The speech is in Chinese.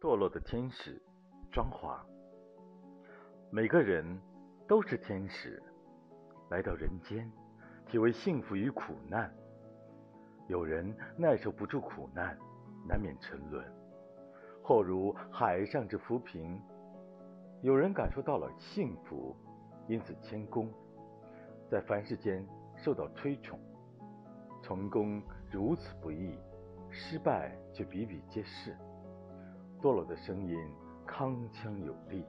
堕落的天使，庄华。每个人都是天使，来到人间，体味幸福与苦难。有人耐受不住苦难，难免沉沦，或如海上之浮萍；有人感受到了幸福，因此谦恭，在凡世间受到推崇。成功如此不易，失败却比比皆是。堕落的声音铿锵有力。